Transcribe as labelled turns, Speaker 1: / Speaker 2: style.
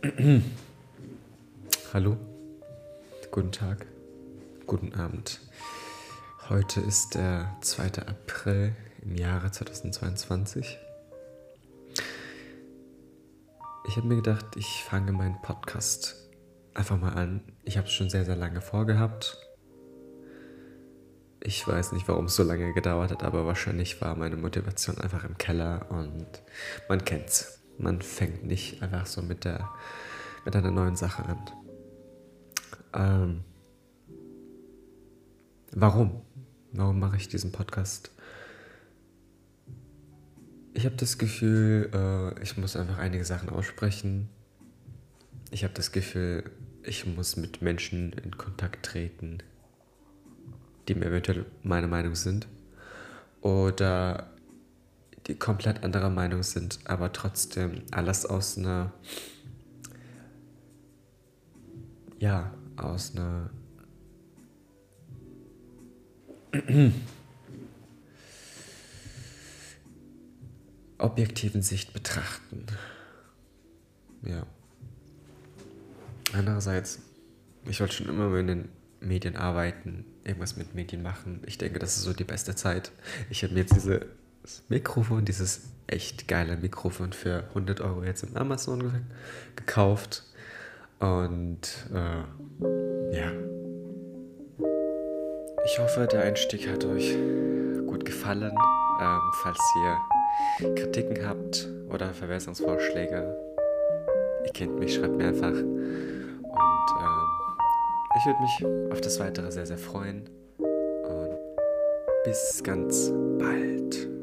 Speaker 1: Hallo, guten Tag, guten Abend. Heute ist der 2. April im Jahre 2022. Ich habe mir gedacht, ich fange meinen Podcast einfach mal an. Ich habe es schon sehr, sehr lange vorgehabt. Ich weiß nicht, warum es so lange gedauert hat, aber wahrscheinlich war meine Motivation einfach im Keller und man kennt's. Man fängt nicht einfach so mit, der, mit einer neuen Sache an. Ähm, warum? Warum mache ich diesen Podcast? Ich habe das Gefühl, äh, ich muss einfach einige Sachen aussprechen. Ich habe das Gefühl, ich muss mit Menschen in Kontakt treten, die mir eventuell meine Meinung sind. Oder die komplett anderer Meinung sind, aber trotzdem alles aus einer, ja, aus einer objektiven Sicht betrachten. Ja. Andererseits, ich wollte schon immer in den Medien arbeiten, irgendwas mit Medien machen. Ich denke, das ist so die beste Zeit. Ich habe mir jetzt dieses Mikrofon, dieses echt geile Mikrofon für 100 Euro jetzt im Amazon gekauft. Und äh, ja. Ich hoffe, der Einstieg hat euch gut gefallen. Ähm, falls ihr Kritiken habt oder Verbesserungsvorschläge, ihr kennt mich, schreibt mir einfach. Und ähm, ich würde mich auf das Weitere sehr, sehr freuen. Und bis ganz bald.